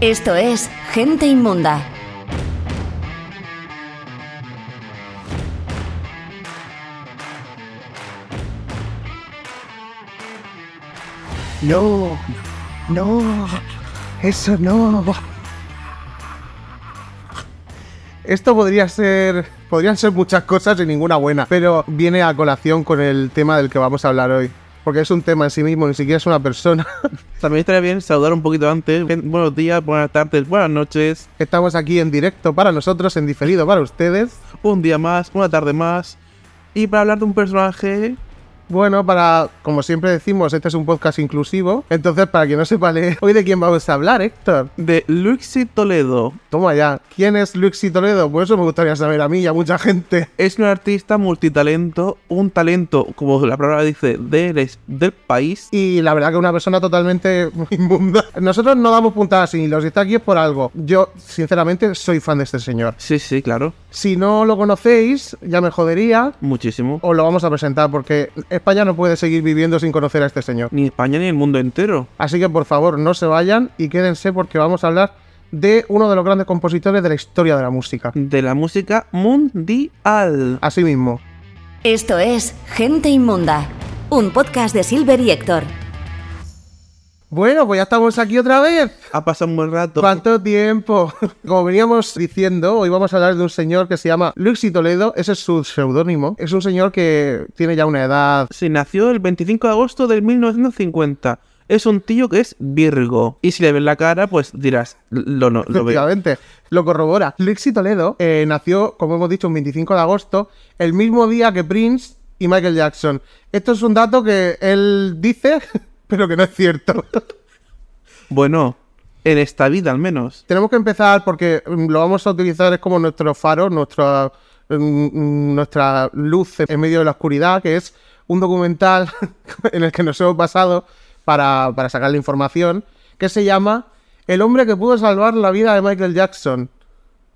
Esto es Gente Inmunda. No, no, eso no. Esto podría ser, podrían ser muchas cosas y ninguna buena, pero viene a colación con el tema del que vamos a hablar hoy. Porque es un tema en sí mismo, ni siquiera es una persona. También estaría bien saludar un poquito antes. Buenos días, buenas tardes, buenas noches. Estamos aquí en directo para nosotros, en diferido para ustedes. Un día más, una tarde más. Y para hablar de un personaje Bueno, para, como siempre decimos, este es un podcast inclusivo. Entonces, para quien no sepa leer, hoy de quién vamos a hablar, Héctor. de Luxi Toledo. Toma ya. ¿Quién es Luxi Toledo? Pues eso me gustaría saber a mí y a mucha gente. Es un artista multitalento, un talento, como la palabra dice, del, del país. Y la verdad que una persona totalmente inmunda. Nosotros no damos puntadas sin hilos y está aquí es por algo. Yo, sinceramente, soy fan de este señor. Sí, sí, claro. Si no lo conocéis, ya me jodería. Muchísimo. Os lo vamos a presentar porque España no puede seguir viviendo sin conocer a este señor. Ni España ni el mundo entero. Así que por favor no se vayan y quédense porque vamos a hablar de uno de los grandes compositores de la historia de la música. De la música mundial. Así mismo. Esto es Gente Inmunda. Un podcast de Silver y Héctor. Bueno, pues ya estamos aquí otra vez. Ha pasado un buen rato. ¿Cuánto tiempo? Como veníamos diciendo, hoy vamos a hablar de un señor que se llama Luxi Toledo, ese es su seudónimo. Es un señor que tiene ya una edad. Sí, nació el 25 de agosto del 1950. Es un tío que es Virgo. Y si le ves la cara, pues dirás, lo, no, lo veo. Efectivamente, lo corrobora. Luxi Toledo eh, nació, como hemos dicho, un 25 de agosto, el mismo día que Prince y Michael Jackson. Esto es un dato que él dice, pero que no es cierto. Bueno, en esta vida al menos. Tenemos que empezar porque mm, lo vamos a utilizar es como nuestro faro, nuestra, mm, nuestra luz en medio de la oscuridad, que es un documental en el que nos hemos basado para, para sacar la información, que se llama El hombre que pudo salvar la vida de Michael Jackson.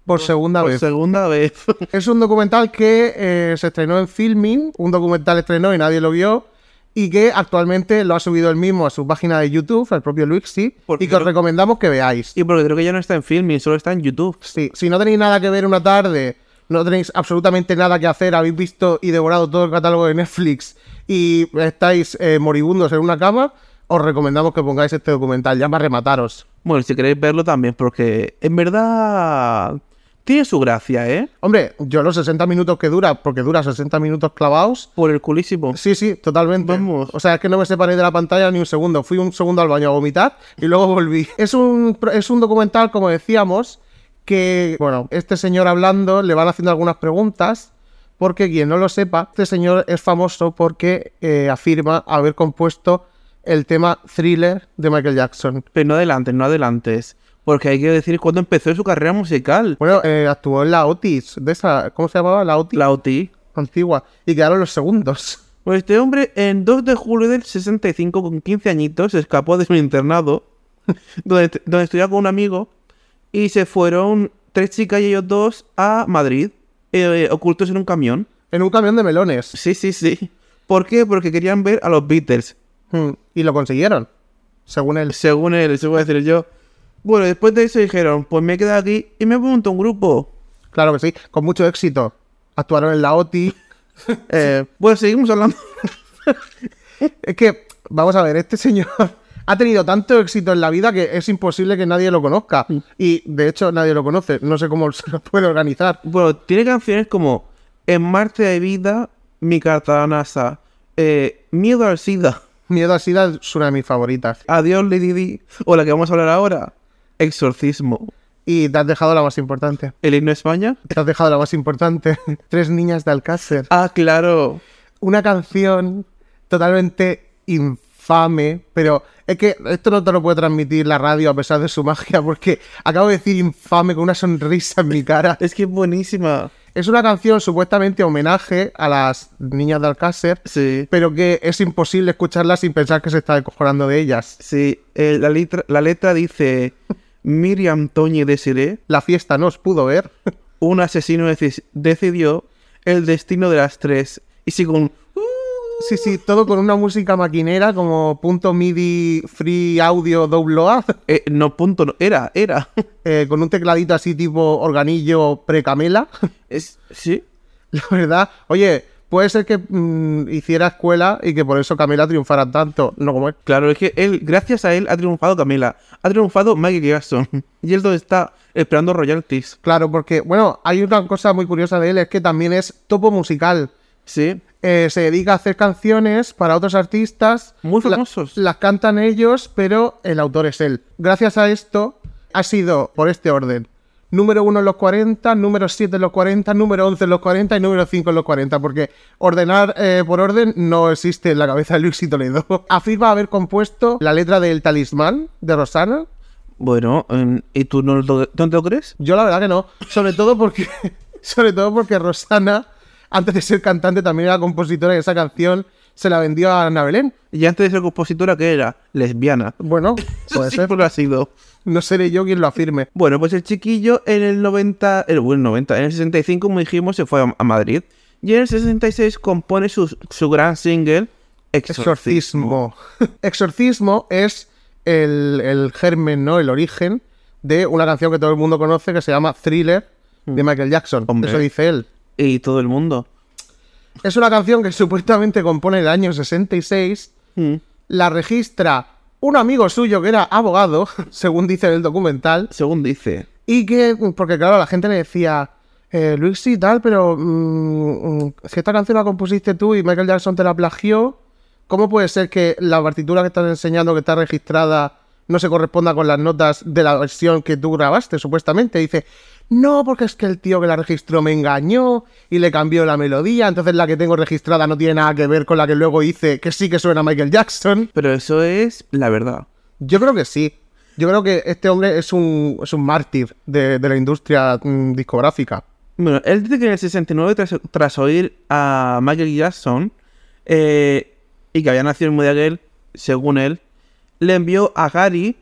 Por segunda Por vez. segunda vez. Es un documental que eh, se estrenó en Filming, un documental estrenó y nadie lo vio, y que actualmente lo ha subido él mismo a su página de YouTube, el propio Luixi, Porque y que os recomendamos que veáis. y porque creo que ya no está en filming, solo está en YouTube. Sí, si no tenéis nada que ver una tarde, no tenéis absolutamente nada que hacer, habéis visto y devorado todo el catálogo de Netflix y estáis eh, moribundos en una cama, os recomendamos que pongáis este documental, ya para remataros. Bueno, si queréis verlo también, porque en verdad tiene su gracia, ¿eh? Hombre, yo los 60 minutos que dura, porque dura 60 minutos clavados, Por el culísimo. Sí, sí, totalmente. Vamos. O sea, es que no me separé de la pantalla ni un segundo. Fui un segundo al baño a vomitar y luego volví. Es un, es un documental, como decíamos, que, bueno, este señor hablando le van haciendo algunas preguntas. Porque quien no lo sepa, este señor es famoso porque eh, afirma haber compuesto el tema thriller de Michael Jackson. Pero no adelantes, no adelantes. Porque hay que decir cuándo empezó su carrera musical. Bueno, eh, actuó en la Otis, de esa, ¿cómo se llamaba? La Otis La OT. antigua. Y quedaron los segundos. Pues este hombre, en 2 de julio del 65, con 15 añitos, se escapó de su internado, donde, donde estudiaba con un amigo, y se fueron tres chicas y ellos dos a Madrid, eh, ocultos en un camión. En un camión de melones. Sí, sí, sí. ¿Por qué? Porque querían ver a los Beatles. Hmm, Y lo consiguieron. Según él. Según él, eso voy a decir yo. Bueno, después de eso dijeron, pues me he quedado aquí y me monto un grupo. Claro que sí, con mucho éxito. Actuaron en la OTI. Eh, bueno, seguimos hablando. Es que, vamos a ver, este señor ha tenido tanto éxito en la vida que es imposible que nadie lo conozca. Y de hecho, nadie lo conoce. No sé cómo se lo puede organizar. Bueno, tiene canciones como En Marte de Vida, Mi carta a NASA, eh, Miedo al SIDA, Miedo a SIDA es una de mis favoritas. Adiós Lady Di, o la que vamos a hablar ahora, Exorcismo. Y te has dejado la más importante. ¿El himno España? Te has dejado la más importante. Tres niñas de Alcácer. Ah, claro. Una canción totalmente infame, pero es que esto no te lo puede transmitir la radio a pesar de su magia, porque acabo de decir infame con una sonrisa en mi cara. Es que es buenísima. Es una canción supuestamente homenaje a las niñas de Alcácer, Sí. pero que es imposible escucharla sin pensar que se está descojonando de ellas. Sí, eh, la, letra, la letra dice Miriam Toñi Desiré, La fiesta no os pudo ver. un asesino deci- decidió el destino de las tres. Y sigue un... Sí, sí, todo con una música maquinera como punto MIDI free audio download, Eh, no, punto, no. Era, era. eh, con un tecladito así tipo organillo pre-camela. Sí. La verdad, oye, puede ser que mm, hiciera escuela y que por eso Camela triunfara tanto, no como él. Claro, es que él, gracias a él, ha triunfado Camila. Ha triunfado Michael Jackson. Y él donde está esperando royalties. Claro, porque, bueno, hay una cosa muy curiosa de él, es que también es topo musical. Sí. Eh, se dedica a hacer canciones para otros artistas. Muy La- famosos. las cantan ellos, pero el autor es él. Gracias a esto, ha sido por este orden. Número 1 en los 40, número 7 en los 40, número 11 en los 40 y número 5 en los 40, porque ordenar eh, por orden no existe en la cabeza de Luis y Toledo. Afirma haber compuesto la letra del talismán de Rosana. Bueno, em, ¿y tú no, lo- no te lo crees? Yo la verdad que no, sobre todo porque, sobre todo porque Rosana, antes de ser cantante, también era compositora y esa canción se la vendió a Ana Belén. Y antes de ser compositora, ¿qué era? Lesbiana. Bueno, puede ser. Siempre lo ha sido. No seré yo quien lo afirme. Bueno, pues el chiquillo en el 90, el, bueno, 90, en el 65, como dijimos, se fue a, a Madrid. Y en el 66 compone su, su gran single, Exorcismo. Exorcismo. Exorcismo es el, el germen, ¿no? El origen de una canción que todo el mundo conoce que se llama Thriller de Michael Jackson. Hombre. Eso dice él. Y todo el mundo. Es una canción que supuestamente compone en el año 66. Mm. La registra un amigo suyo que era abogado, según dice en el documental. Según dice. Y que, porque claro, la gente le decía, eh, Luis sí, tal, pero mm, mm, si esta canción la compusiste tú y Michael Jackson te la plagió, ¿cómo puede ser que la partitura que estás enseñando, que está registrada, no se corresponda con las notas de la versión que tú grabaste, supuestamente? Dice, no, porque es que el tío que la registró me engañó y le cambió la melodía, entonces la que tengo registrada no tiene nada que ver con la que luego hice, que sí que suena a Michael Jackson. Pero eso es la verdad. Yo creo que sí. Yo creo que este hombre es un, es un mártir de, de la industria mm, discográfica. Bueno, él dice que en el 69, tras, tras oír a Michael Jackson, eh, y que había nacido en Modaguel, según él, le envió a Gary,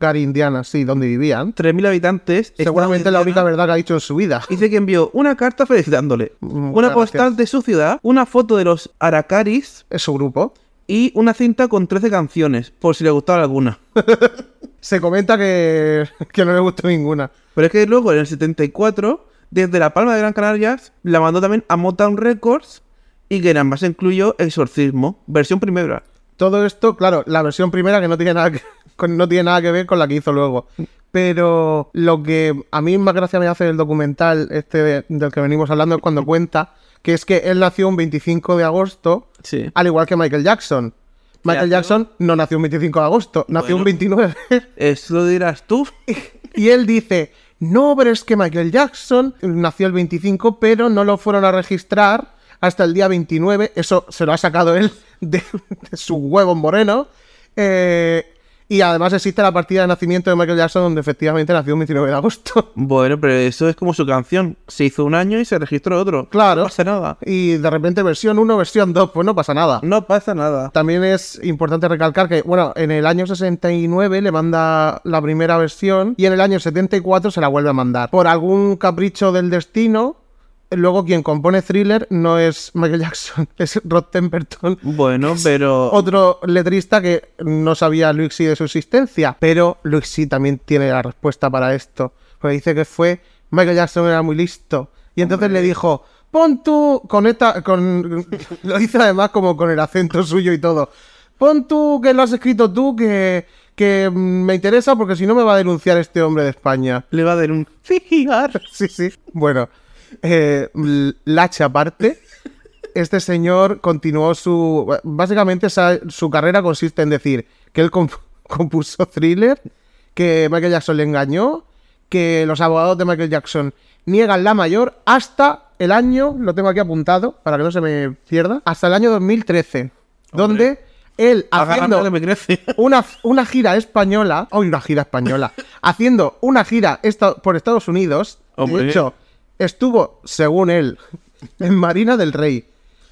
Gary Indiana, sí, donde vivían. 3.000 habitantes. Seguramente la única verdad que ha dicho en su vida. Dice que envió una carta felicitándole, Mm, una postal de su ciudad, una foto de los Aracaris Es su grupo. y una cinta con 13 canciones, por si le gustaba alguna. Se comenta que, que no le gustó ninguna. Pero es que luego, en el 74, desde La Palma de Gran Canarias, la mandó también a Motown Records y que en ambas incluyó Exorcismo, versión primera. Todo esto, claro, la versión primera que no tiene nada que, con- no tiene nada que ver con la que hizo luego. Pero lo que a mí más gracia me hace el documental este de- del que venimos hablando es cuando cuenta que es que él nació un 25 de agosto, Sí. al igual que Michael Jackson. Michael Jackson no nació un 25 de agosto, nació un 29. Eso lo dirás tú. Y él dice, no, pero es que Michael Jackson nació el 25, pero no lo fueron a registrar hasta el día 29. Eso se lo ha sacado él de, de su huevo moreno. Eh, y además existe la partida de nacimiento de Michael Jackson donde efectivamente nació el 29 de agosto. Bueno, pero eso es como su canción. Se hizo un año y se registró otro. Claro. No pasa nada. Y de repente versión 1, versión 2, pues no pasa nada. No pasa nada. También es importante recalcar que, bueno, en el año 69 le manda la primera versión y en el año 74 se la vuelve a mandar. Por algún capricho del destino, luego quien compone Thriller no es Michael Jackson, es Rod Temperton. Bueno, pero. Otro letrista que no sabía Luixi de su existencia, pero Luixi también tiene la respuesta para esto. Porque dice que fue Michael Jackson era muy listo. Y entonces le dijo, pon tú con esta, con lo dice además como con el acento suyo y todo. Pon tú que lo has escrito tú, que, que me interesa porque si no me va a denunciar este hombre de España. Le va a dar un. Fijar. Sí, sí. Bueno, eh, l- Lache aparte, este señor continuó su... Básicamente esa- su carrera consiste en decir que él comp- compuso Thriller, que Michael Jackson le engañó, que los abogados de Michael Jackson niegan la mayor hasta el año, lo tengo aquí apuntado para que no se me pierda, hasta el año 2013, donde él haciendo una, una gira española, hoy una gira española, haciendo una gira esta- por Estados Unidos. Hombre. De hecho, estuvo, según él, en Marina del Rey,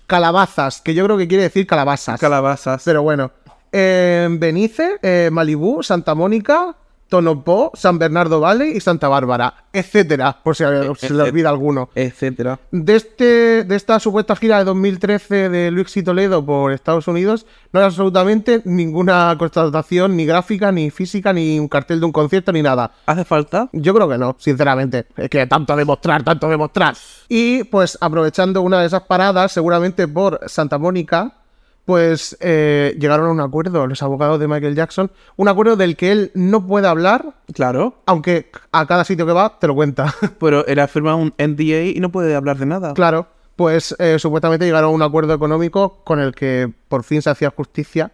Calabazas, que yo creo que quiere decir calabazas. Calabazas. Pero bueno, en Benice, eh, Malibú, Santa Mónica, Tonopó, San Bernardo Valley y Santa Bárbara, etcétera, por si se le olvida alguno. Etcétera. De, este, de esta supuesta gira de 2013 de Luis y Toledo por Estados Unidos, no hay absolutamente ninguna constatación, ni gráfica, ni física, ni un cartel de un concierto, ni nada. ¿Hace falta? Yo creo que no, sinceramente. Es que tanto demostrar, tanto demostrar. Y pues aprovechando una de esas paradas, seguramente por Santa Mónica, pues eh, llegaron a un acuerdo los abogados de Michael Jackson, un acuerdo del que él no puede hablar, Claro. aunque a cada sitio que va te lo cuenta. Pero él ha firmado un NDA y no puede hablar de nada. claro, pues eh, supuestamente llegaron a un acuerdo económico con el que por fin se hacía justicia.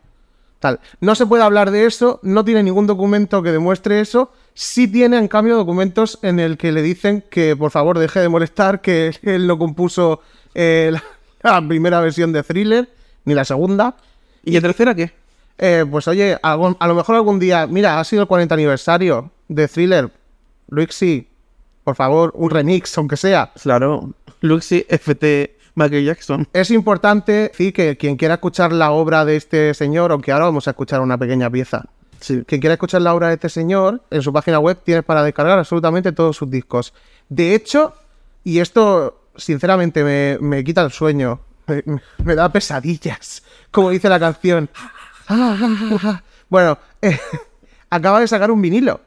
Tal. No se puede hablar de eso, no tiene ningún documento que demuestre eso. Sí tiene, en cambio, documentos en el que le dicen que por favor deje de molestar, que él no compuso eh, la, la primera versión de Thriller, ni la segunda. ¿Y la tercera qué? Eh, pues oye, algún- a lo mejor algún día, mira, ha sido el 40 aniversario de Thriller. Luixi, por favor, un remix, aunque sea. Claro. Luxi FT Michael Jackson. Es importante decir que quien quiera escuchar la obra de este señor, aunque ahora vamos a escuchar una pequeña pieza. Sí. Quien quiera escuchar la obra de este señor, en su página web tienes para descargar absolutamente todos sus discos. De hecho, y esto sinceramente me, me quita el sueño, me, me da pesadillas, como dice la canción. Bueno, eh, acaba de sacar un vinilo.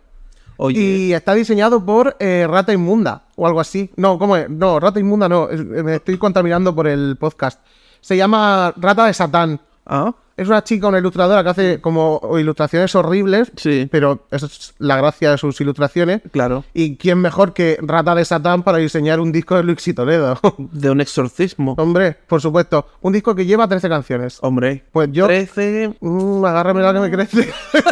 Oye. Y está diseñado por eh, Rata Inmunda o algo así. No, ¿cómo es? No, Rata Inmunda no. me estoy contaminando por el podcast. Se llama Rata de Satán. Ah, Es una chica, una ilustradora que hace como ilustraciones horribles, sí. pero esa es la gracia de sus ilustraciones. Claro. ¿Y quién mejor que Rata de Satán para diseñar un disco de Luis y Toledo? De un exorcismo. Hombre, por supuesto. Un disco que lleva 13 canciones. Hombre. Pues yo... 13. Mm, agárrame la que me crece.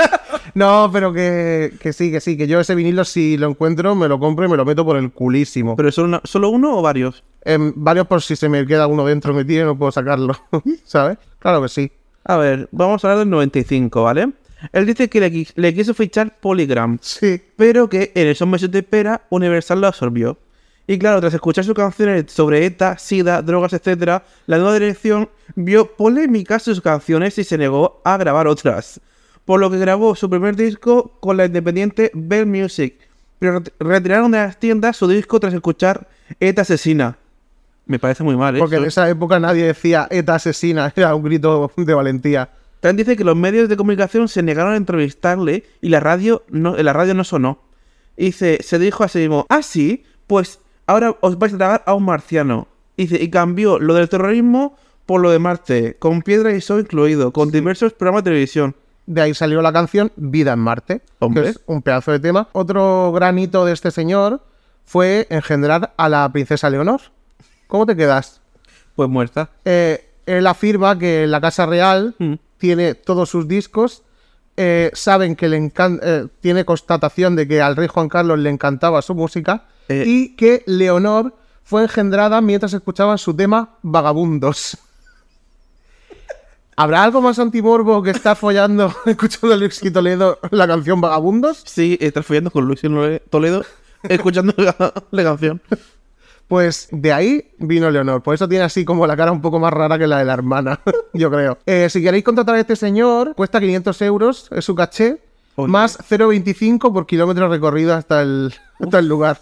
no, pero que, que sí, que sí, que yo ese vinilo si lo encuentro me lo compro y me lo meto por el culísimo. ¿Pero solo, una- solo uno o varios? En varios por si se me queda uno dentro metido y no puedo sacarlo, ¿sabes? Claro que sí. A ver, vamos a hablar del 95, ¿vale? Él dice que le, qui- le quiso fichar Polygram, Sí. pero que en esos meses de espera Universal lo absorbió. Y claro, tras escuchar sus canciones sobre ETA, SIDA, drogas, etc., la nueva dirección vio polémicas sus canciones y se negó a grabar otras. Por lo que grabó su primer disco con la independiente Bell Music, pero ret- retiraron de las tiendas su disco tras escuchar ETA asesina. Me parece muy mal, ¿eh? Porque en esa época nadie decía ETA asesina, era un grito de valentía. También dice que los medios de comunicación se negaron a entrevistarle y la radio no, la radio no sonó. Dice, se dijo a sí mismo, ah, sí, pues ahora os vais a tragar a un marciano. Dice, y cambió lo del terrorismo por lo de Marte, con piedra y sol incluido, con diversos programas de televisión. De ahí salió la canción Vida en Marte, Hombre. que es un pedazo de tema. Otro gran hito de este señor fue engendrar a la princesa Leonor. ¿Cómo te quedas? Pues muerta. Eh, él afirma que la Casa Real Mm. tiene todos sus discos. eh, saben que le encanta, tiene constatación de que al rey Juan Carlos le encantaba su música Eh. y que Leonor fue engendrada mientras escuchaban su tema Vagabundos. ¿Habrá algo más antimorbo que estar follando escuchando a Luis y Toledo la canción Vagabundos? Sí, estás follando con Luis Toledo, escuchando la, la canción. Pues de ahí vino Leonor. Por eso tiene así como la cara un poco más rara que la de la hermana, yo creo. Eh, si queréis contratar a este señor, cuesta 500 euros, es su caché, Oye. más 0,25 por kilómetro recorrido hasta el, hasta el lugar.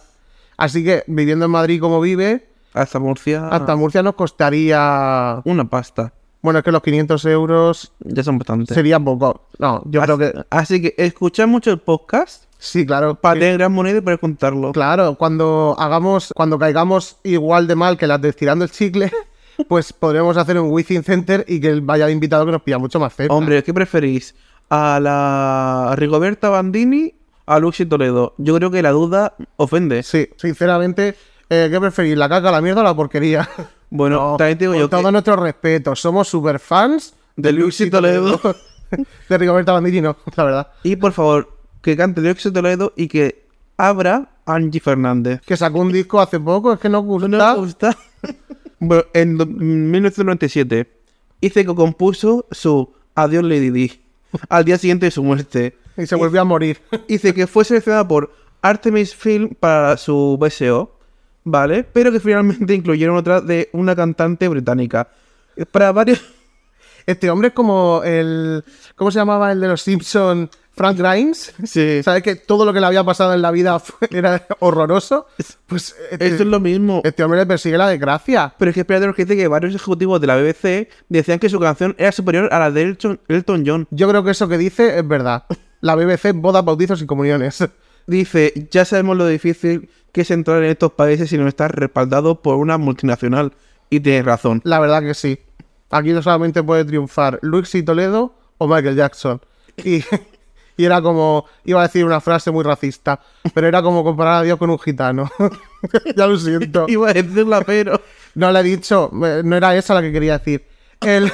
Así que viviendo en Madrid como vive, Hasta Murcia. hasta Murcia nos costaría... Una pasta. Bueno, es que los 500 euros Ya son bastantes. sería poco. No, yo creo que... Así que escuchad mucho el podcast Sí, claro. para tener gran moneda y poder contarlo. Claro, cuando hagamos, cuando caigamos igual de mal que las de estirando el chicle, pues podremos hacer un Within Center y que vaya de invitado que nos pilla mucho más cerca. Hombre, ¿qué preferís? ¿A la Rigoberta Bandini? ¿A Luxi Toledo? Yo creo que la duda ofende. Sí, sinceramente, eh, ¿qué preferís? ¿La caca, la mierda o la porquería? Bueno, No, también te digo con yo todo que nuestro respeto, somos super fans de Luxi Toledo. de Rigoberta Bandini, no, la verdad. y por favor, que cante Luxi Toledo y que abra Angie Fernández. Que sacó un disco hace poco, es que nos gusta. ¿No gusta? bueno, en do- 1997 dice que compuso su Adiós Lady Di al día siguiente de su muerte. Y se volvió a morir. Dice que fue seleccionada por Artemis Film para su BSO, ¿vale? Pero que finalmente incluyeron otra de una cantante británica. Para varios... Este hombre es como el. ¿Cómo se llamaba el de los Simpsons? Frank Grimes, Sí. ¿sabes que todo lo que le había pasado en la vida fue- era horroroso? Pues este, Esto es lo mismo. este hombre le persigue la desgracia. Pero es que espérate que dice que varios ejecutivos de la BBC decían que su canción era superior a la de Elton, Elton John. Yo creo que eso que dice es verdad. La BBC, bodas, bautizos y comuniones. Dice, ya sabemos lo difícil que es entrar en estos países si no estás respaldado por una multinacional. Y tienes razón. La verdad que sí. Aquí no solamente puede triunfar Luis y Toledo o Michael Jackson. Y, y era como, iba a decir una frase muy racista, pero era como comparar a Dios con un gitano. ya lo siento. Iba a decirla, pero... No le he dicho, eh, no era esa la que quería decir. El...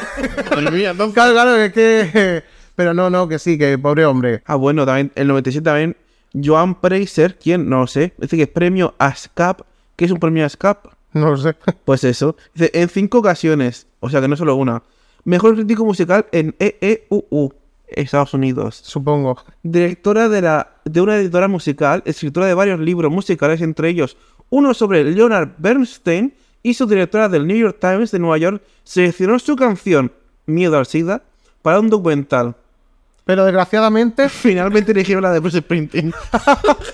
Mía, claro, claro, es que... Pero no, no, que sí, que pobre hombre. Ah, bueno, también, el 97 también, Joan Preiser, ¿quién? No lo sé. Dice que es premio ASCAP. ¿Qué es un premio ASCAP? No lo sé. Pues eso. Dice, en cinco ocasiones, o sea que no solo una. Mejor crítico musical en EEUU, Estados Unidos. Supongo. Directora de, la, de una editora musical, escritora de varios libros musicales, entre ellos uno sobre Leonard Bernstein, y su directora del New York Times de Nueva York, seleccionó su canción, Miedo al SIDA, para un documental. Pero desgraciadamente, Finalmente eligieron la de Bruce Springsteen.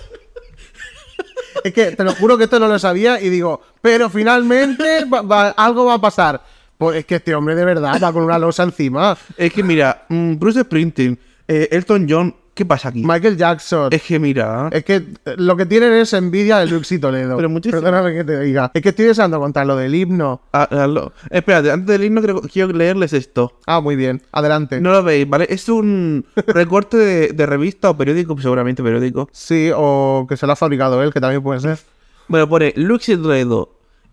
es que te lo juro que esto no lo sabía y digo, pero finalmente va- va- algo va a pasar. Pues es que este hombre de verdad va con una losa encima. Es que mira, mm, Bruce Springsteen, eh, Elton John, ¿qué pasa aquí? Michael Jackson. Es que mira, Es que eh, lo que tienen es envidia de Luis y Toledo. Pero muchísimo. Perdóname que te diga. Es que estoy deseando contar lo del himno. ah, ah, lo- espérate, antes del himno creo- quiero leerles esto. Ah, muy bien. Adelante. No lo veis, ¿vale? Es un recorte de, de revista o periódico, seguramente periódico. Sí, o que se lo ha fabricado él, que también puede ser. Bueno, pone y Toledo,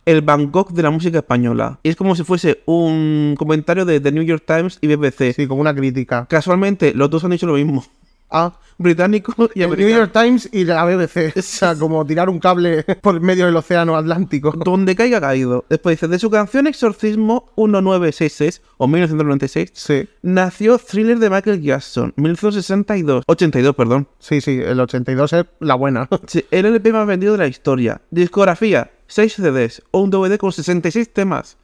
el Bangkok de la música española. Y es como si fuese un comentario de The New York Times y BBC. Sí, como una crítica. Casualmente, los dos han dicho lo mismo. Ah, Británico y el New. York Times y la BBC. O sea, como tirar un cable por medio del océano Atlántico. Donde caiga caído. Después dice, de su canción Exorcismo 1966 o 1996, Sí, nació Thriller de Michael Jackson, 1962. 82, perdón. sí, sí. El 82 es la buena. Sí, el LP más vendido de la historia. Discografía, 6 CDs o un DVD con 66 temas.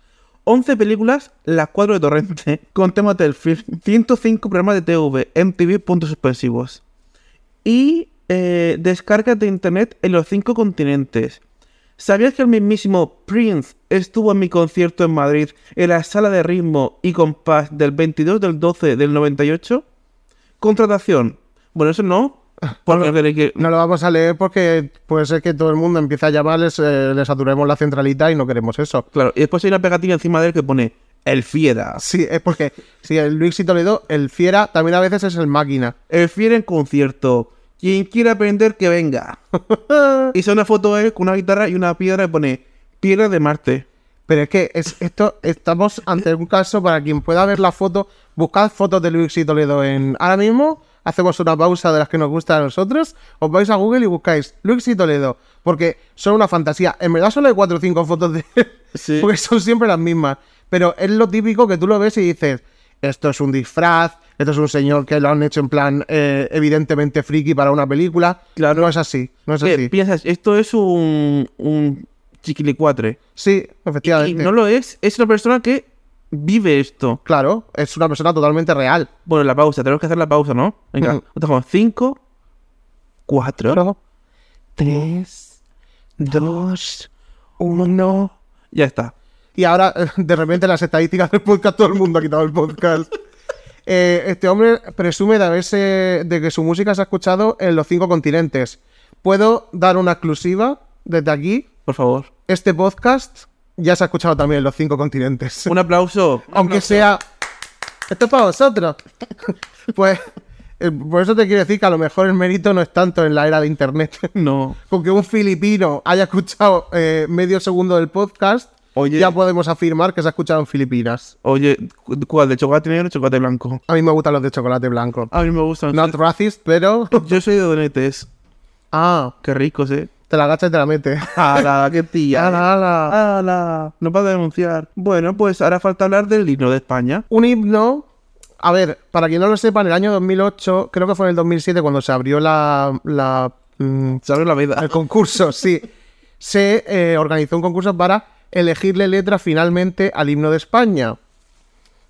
11 películas, las 4 de Torrente, con temas del film. 105 programas de TV, MTV, puntos suspensivos. Y eh, descargas de internet en los 5 continentes. ¿Sabías que el mismísimo Prince estuvo en mi concierto en Madrid, en la sala de ritmo y compás del 22 del 12 del 98? Contratación. Bueno, eso no. Porque queréis que- No lo vamos a leer porque puede ser que todo el mundo empiece a llamarles, eh, les saturemos la centralita y no queremos eso. Claro, y después hay una pegatina encima de él que pone El Fiera. Sí, es porque si el Luis y Toledo, el Fiera, también a veces es el máquina. El Fiera en concierto. Quien quiera aprender, que venga. y son una foto de él con una guitarra y una piedra que pone Piedra de Marte. Pero es que es, esto estamos ante un caso para quien pueda ver la foto, buscad fotos de Luis y Toledo en ahora mismo. Hacemos una pausa de las que nos gusta a nosotros. Os vais a Google y buscáis Luis y Toledo. Porque son una fantasía. En verdad solo hay cuatro o cinco fotos de él. Sí. Porque son siempre las mismas. Pero es lo típico que tú lo ves y dices, esto es un disfraz, esto es un señor que lo han hecho en plan eh, evidentemente friki para una película. Claro. No es así, no es ¿Qué así. piensas? Esto es un, un chiquilicuatre. Sí, Y efectivamente. no lo es, es una persona que vive esto. Claro, es una persona totalmente real. Bueno, la pausa, tenemos que hacer la pausa, ¿no? Venga, Ujú. estamos 5, 4, 3, 2, 1. Ya está. Y ahora, de repente, las estadísticas del podcast, todo el mundo ha quitado el podcast. Eh, este hombre presume de haberse. de que su música se ha escuchado en los cinco continentes. Puedo dar una exclusiva desde aquí. Por favor. Este podcast ya se ha escuchado también en los cinco continentes. Un aplauso. Aunque sea. Esto es para vosotros. pues. eh, por eso te quiero decir que a lo mejor el mérito no es tanto en la era de internet. No. Con que un filipino haya escuchado eh, medio segundo del podcast, Oye. ya podemos afirmar que se ha escuchado en Filipinas. Oye, cu- ¿cuál? ¿De chocolate negro o chocolate blanco? A mí me gustan los de chocolate blanco. A mí me gustan. Not racist, pero. Yo soy de donetes. Ah, Qué ricos, ¿eh? Te la agachas y te la metes. ¡Hala, qué tía! Ala, ala. ¡Hala! No para denunciar. Bueno, pues ahora falta hablar del himno de España. Un himno. A ver, para quien no lo sepa, en el año 2008, creo que fue en el 2007 cuando se abrió la. la mm, Se abre la vida. el concurso, sí. Se eh, organizó un concurso para elegirle letra finalmente al himno de España.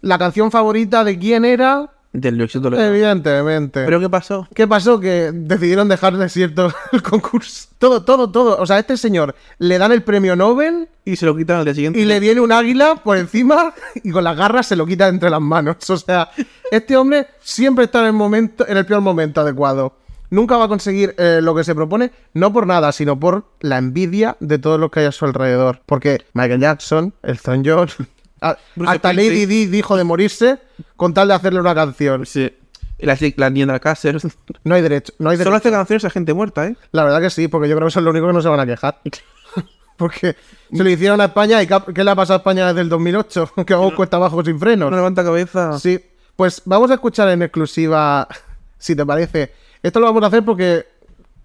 La canción favorita de quién era. Del éxito Toledo. Evidentemente. ¿Pero qué pasó? ¿Qué pasó? Que decidieron dejar desierto el concurso. Todo, todo, todo. O sea, a este señor le dan el premio Nobel Y se lo quitan al día siguiente. y le viene un águila por encima y con las garras se lo quita entre las manos. O sea, este hombre siempre está en el momento, en el peor momento adecuado. Nunca va a conseguir eh, lo que se propone, no por nada, sino por la envidia de todos los que hay a su alrededor. Porque Michael Jackson, Elton John, a- Bruce hasta Lady. Di dijo de morirse con tal de hacerle una canción. Sí. La, la niña Cáceres. No hay derecho, no hay Solo derecho. hace canciones a gente muerta, ¿eh? La verdad que sí, porque yo creo que eso es lo único que no se van a quejar. porque se lo hicieron a España y ¿qué le ha pasado a España desde el 2008? que vamos cuesta abajo sin frenos. No levanta cabeza. Sí, pues vamos a escuchar en exclusiva, si te parece. Esto lo vamos a hacer porque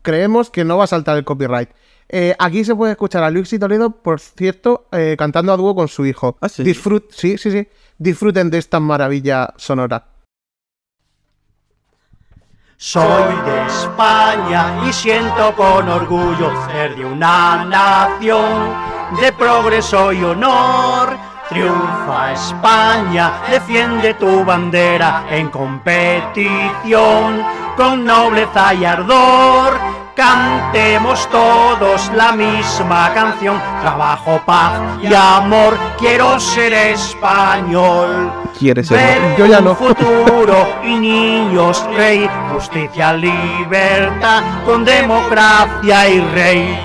creemos que no va a saltar el copyright. Eh, aquí se puede escuchar a Luis y Toledo, por cierto, eh, cantando a dúo con su hijo. ¿Ah, sí? Disfrut- sí, sí, sí. Disfruten de esta maravilla sonora. Soy de España y siento con orgullo ser de una nación de progreso y honor. Triunfa España, defiende tu bandera en competición con nobleza y ardor. Cantemos todos la misma canción, trabajo, paz y amor. Quiero ser español. Quiere ser. Ver Yo ya un no. futuro y niños rey, justicia, libertad, con democracia y rey.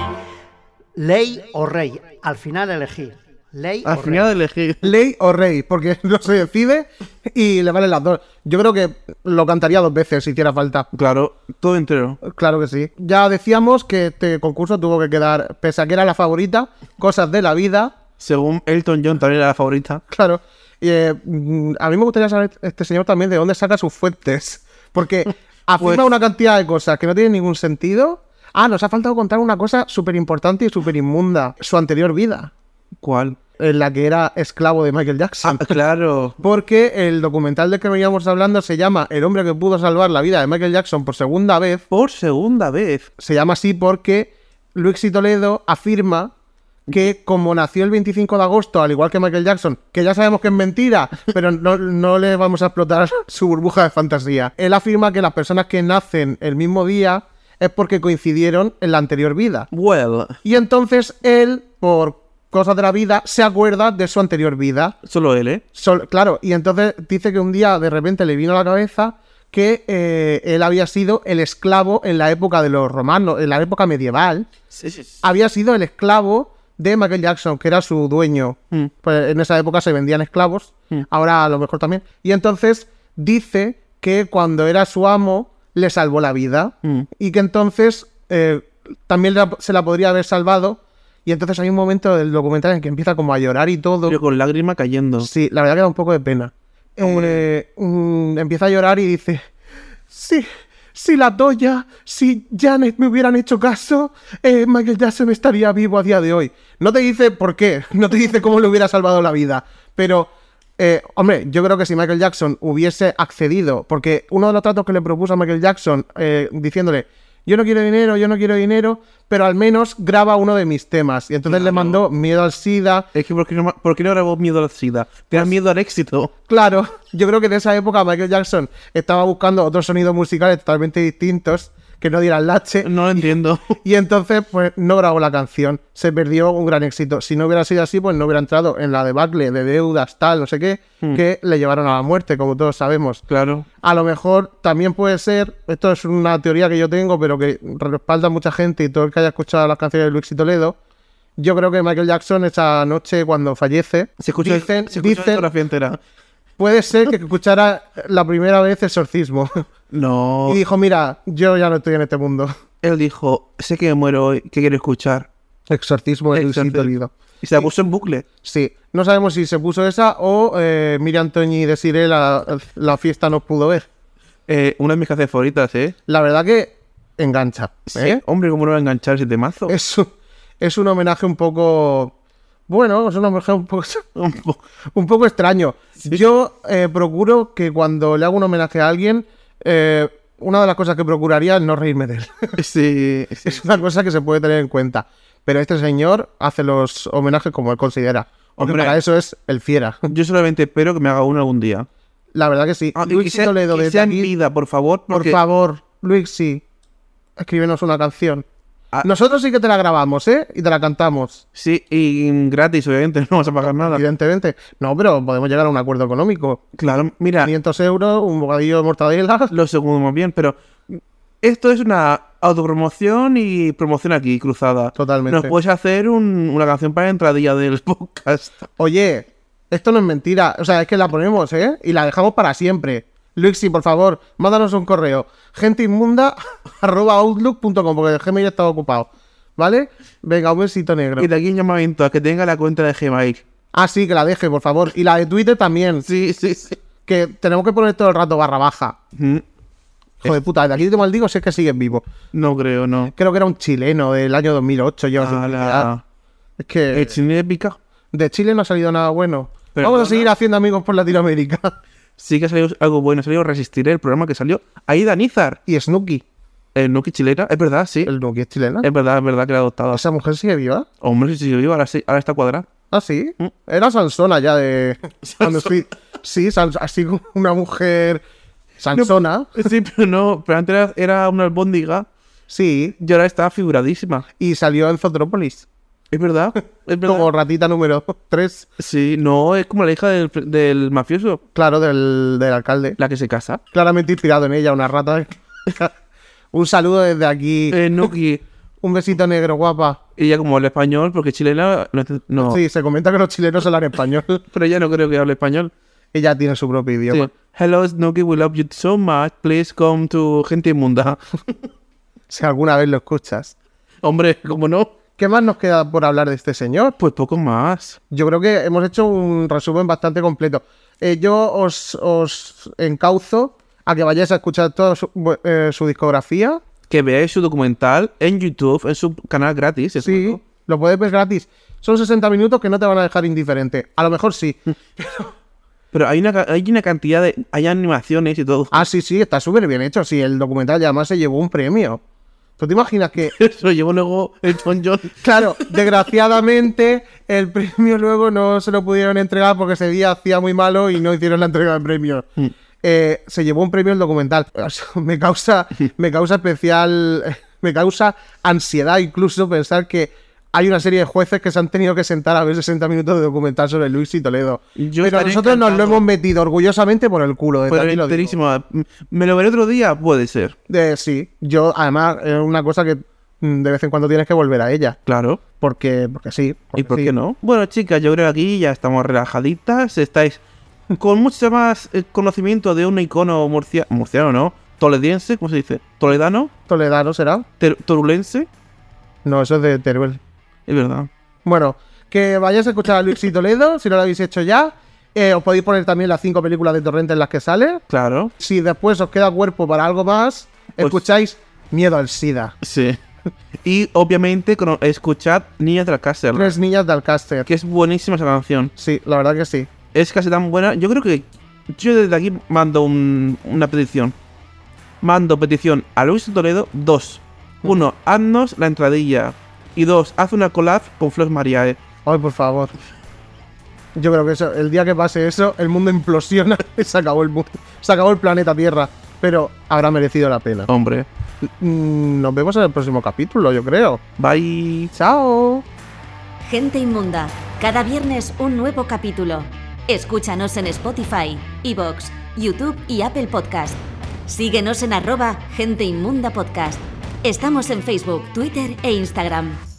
Ley o rey, al final elegir. Ley Al o final elegir. Ley o rey, porque no se decide y le valen las dos. Yo creo que lo cantaría dos veces si hiciera falta. Claro, todo entero. Claro que sí. Ya decíamos que este concurso tuvo que quedar, pese a que era la favorita, cosas de la vida. Según Elton John también era la favorita. Claro. Y, eh, mm, a mí me gustaría saber este señor también de dónde saca sus fuentes. Porque afirma Pues- una cantidad de cosas que no tienen ningún sentido. Ah, nos ha faltado contar una cosa súper importante y súper inmunda. Su anterior vida, ¿Cuál? en la que era esclavo de Michael Jackson. Ah, claro. Porque el documental del que veníamos hablando se llama El hombre que pudo salvar la vida de Michael Jackson por segunda vez. Por segunda vez. Se llama así porque Luis y Toledo afirma que como nació el 25 de agosto, al igual que Michael Jackson, que ya sabemos que es mentira, pero no, no le vamos a explotar su burbuja de fantasía. Él afirma que las personas que nacen el mismo día es porque coincidieron en la anterior vida. Well, Y entonces él, por cosas de la vida, se acuerda de su anterior vida. solo él, ¿eh? Sol- claro, y entonces dice que un día de repente le vino a la cabeza que eh, él había sido el esclavo en la época de los romanos, en la época medieval, Sí, sí. sí. había sido el esclavo de Michael Jackson, que era su dueño. Mm. Pues en esa época se vendían esclavos, Mm. ahora a lo mejor también. Y entonces dice que cuando era su amo le salvó la vida Mm. y que entonces eh, también se la podría haber salvado. Y entonces hay un momento del documental en que empieza como a llorar y todo. Pero con lágrima cayendo. Sí, la verdad que da un poco de pena. Eh, empieza a llorar y dice: Sí, si la Toya, si Janet me hubieran hecho caso, eh, Michael Jackson estaría vivo a día de hoy. No te dice por qué, no te dice cómo le hubiera salvado la vida, pero. eh, hombre, yo creo que si Michael Jackson hubiese accedido, porque uno de los tratos que le propuso a Michael Jackson, eh, diciéndole, yo no quiero dinero, yo no quiero dinero, pero al menos graba uno de mis temas. Y entonces le mandó Miedo al SIDA, Es que ¿por qué no, ¿por qué no grabó miedo a la SIDA? Te da Pues miedo al éxito. Claro, yo creo que en esa época Michael Jackson estaba buscando otros sonidos musicales totalmente distintos que no dieran lache. No lo entiendo. Y entonces, pues no grabó la canción. Se perdió un gran éxito. Si no hubiera sido así, pues no hubiera entrado en la debacle de deudas, tal, no sé qué, que le llevaron a la muerte, como todos sabemos. Claro. A lo mejor también puede ser, esto es una teoría que yo tengo, pero que respalda mucha gente y todo el que haya escuchado las canciones de Luis y Toledo. Yo creo que Michael Jackson esa noche cuando fallece, Se escucha, dicen, se escucha la dicen discografía entera. Puede ser que escuchara la primera vez exorcismo. No. y dijo, mira, yo ya no estoy en este mundo. Él dijo, sé que me muero hoy, ¿qué quiero escuchar? Exorcismo de Luisito. Lido. Y se la puso en bucle. Sí, no sabemos si se puso esa o eh, Miriam Toñi y Desiree la, la fiesta no pudo ver. Eh, una de mis canciones favoritas, ¿eh? La verdad que engancha. Sí. ¿eh? Hombre, ¿cómo no va a enganchar ese temazo? Es, es un homenaje un poco... Bueno, es un homenaje un poco, Un po- un poco extraño. Yo eh, procuro que cuando le hago un homenaje a alguien, eh, una de las cosas que procuraría es no reírme de él. Sí, sí. Es una cosa que se puede tener en cuenta. Pero este señor hace los homenajes como él considera. Hombre. para eso es el fiera. Yo solamente espero que me haga uno algún día. La verdad que sí. Ah, Luis que sea, Toledo, que desde sea en aquí, vida, por favor. por favor, Luis, sí. Escríbenos una canción. Ah. Nosotros sí que te la grabamos, ¿eh? Y te la cantamos, Sí, y gratis, obviamente, no vamos a pagar nada. evidentemente. No, pero podemos llegar a un acuerdo económico. Claro, mira, 500 euros, un bocadillo de mortadela. lo segundo más bien, pero esto es una autopromoción y promoción aquí, cruzada. Totalmente. Nos puedes hacer un- una canción para la entradilla del podcast. Oye, esto no es mentira. O sea, es que la ponemos, ¿eh? Y la dejamos para siempre. Luixi, por favor, mándanos un correo. genteinmunda.outlook.com porque el Gmail está ocupado. ¿Vale? Venga, un besito negro. Y de aquí un llamamiento a que tenga la cuenta de Gmail. Ah, sí, que la deje, por favor. Y la de Twitter también. Sí, sí, sí. Que tenemos que poner todo el rato barra baja. Mm, Hijo de puta, de aquí te maldigo si es que sigues vivo. No creo, no. Creo que era un chileno del año 2008. Yo. Es que ¿El cine épica? de Chile no ha salido nada bueno. Vamos a seguir haciendo amigos por Latinoamérica. Sí que ha salido algo bueno. Ha salido Resistiré, el programa que salió. Ahí Danizar, y Snooki. el Nuki chilena. Es verdad, sí. El Snooki es chilena. Es verdad, es verdad que la ha adoptado. ¿Esa mujer sigue viva? Hombre, si sigue vivo, ahora, sí, ahora está cuadrada. Ah, sí. Mm. Era Sansona ya de. Cuando fui- Sí, Sans- así como una mujer. Sansona. Sí, pero no. Pero antes era, era una albóndiga Sí. y ahora está figuradísima. Y salió en Zotrópolis. Es verdad. Es verdad. Como ratita número 3. Sí, no, es como la hija del, del mafioso, Claro, del, del alcalde. la que se casa. Claramente inspirado en ella, una rata. Un saludo desde aquí. Eh, Nuki. Un besito negro, guapa. Ella como habla español, porque chilena no. Sí, se comenta que los chilenos hablan español. pero ella no creo que hable español. Ella tiene su propio Sí. idioma. Hello Snooki, we love you so much. Please come to Gente Inmunda. Si alguna vez lo escuchas. Hombre, ¿cómo no? ¿Qué más nos queda por hablar de este señor? Pues poco más. Yo creo que hemos hecho un resumen bastante completo. Eh, yo os, os encauzo a que vayáis a escuchar toda su, eh, su discografía. Que veáis su documental en YouTube, en su canal gratis. Sí, lo puedes ver gratis. Son 60 minutos que no te van a dejar indiferente. A lo mejor sí. Pero hay una, hay una cantidad de... Hay animaciones y todo. Ah, sí, sí, está súper bien hecho. Sí, el documental además se llevó un premio. ¿Tú te imaginas que Eso lo llevó luego el John John. Claro, desgraciadamente el premio luego no se lo pudieron entregar porque ese día hacía muy malo y no hicieron la entrega de premio. Eh, se llevó un premio el documental. Me causa, me causa especial, me causa ansiedad incluso pensar que hay una serie de jueces que se han tenido que sentar a ver 60 minutos de documental sobre Luis y Toledo. Yo Pero nosotros nos lo hemos metido orgullosamente por el culo. desde Pero lo digo. ¿Me lo veré otro día? Puede ser. De- sí, yo además es una cosa que mm, de vez en cuando tienes que volver a ella. Claro. Porque, porque sí. ¿Y por sí. qué no? Bueno, chicas, yo creo que aquí ya estamos relajaditas. Estáis con mucho más eh, conocimiento de un icono murcia murciano, ¿no? Tolediense, ¿cómo se dice? Toledano, Toledano será. Ter- torulense. No, eso es de Teruel. Es verdad. Bueno, que vayáis a escuchar a Luis y Toledo, si no lo habéis hecho ya. Eh, os podéis poner también las cinco películas de Torrente en las que sale. Claro. Si después os queda cuerpo para algo más, Pues- escucháis Miedo al SIDA. Sí. Y obviamente escuchad Niñas del Castle, Tres niñas de Alcaster. que es buenísima esa canción. Sí, la verdad que sí. Es casi tan buena. Yo creo que yo desde aquí mando un- una petición. Mando petición a Luis Toledo dos. Uno, haznos la entradilla. Y dos, haz una collab con Flos Mariae. Ay, por favor. Yo creo que eso, el día que pase eso, el mundo implosiona y se acabó el mundo. Se acabó el planeta Tierra. Pero habrá merecido la pena. Hombre. Mm, Nos vemos en el próximo capítulo, yo creo. Bye. Chao. Gente inmunda. Cada viernes un nuevo capítulo. Escúchanos en Spotify, Evox, YouTube y Apple Podcast. Síguenos en arroba Gente Inmunda Podcast. Estamos en Facebook, Twitter e Instagram.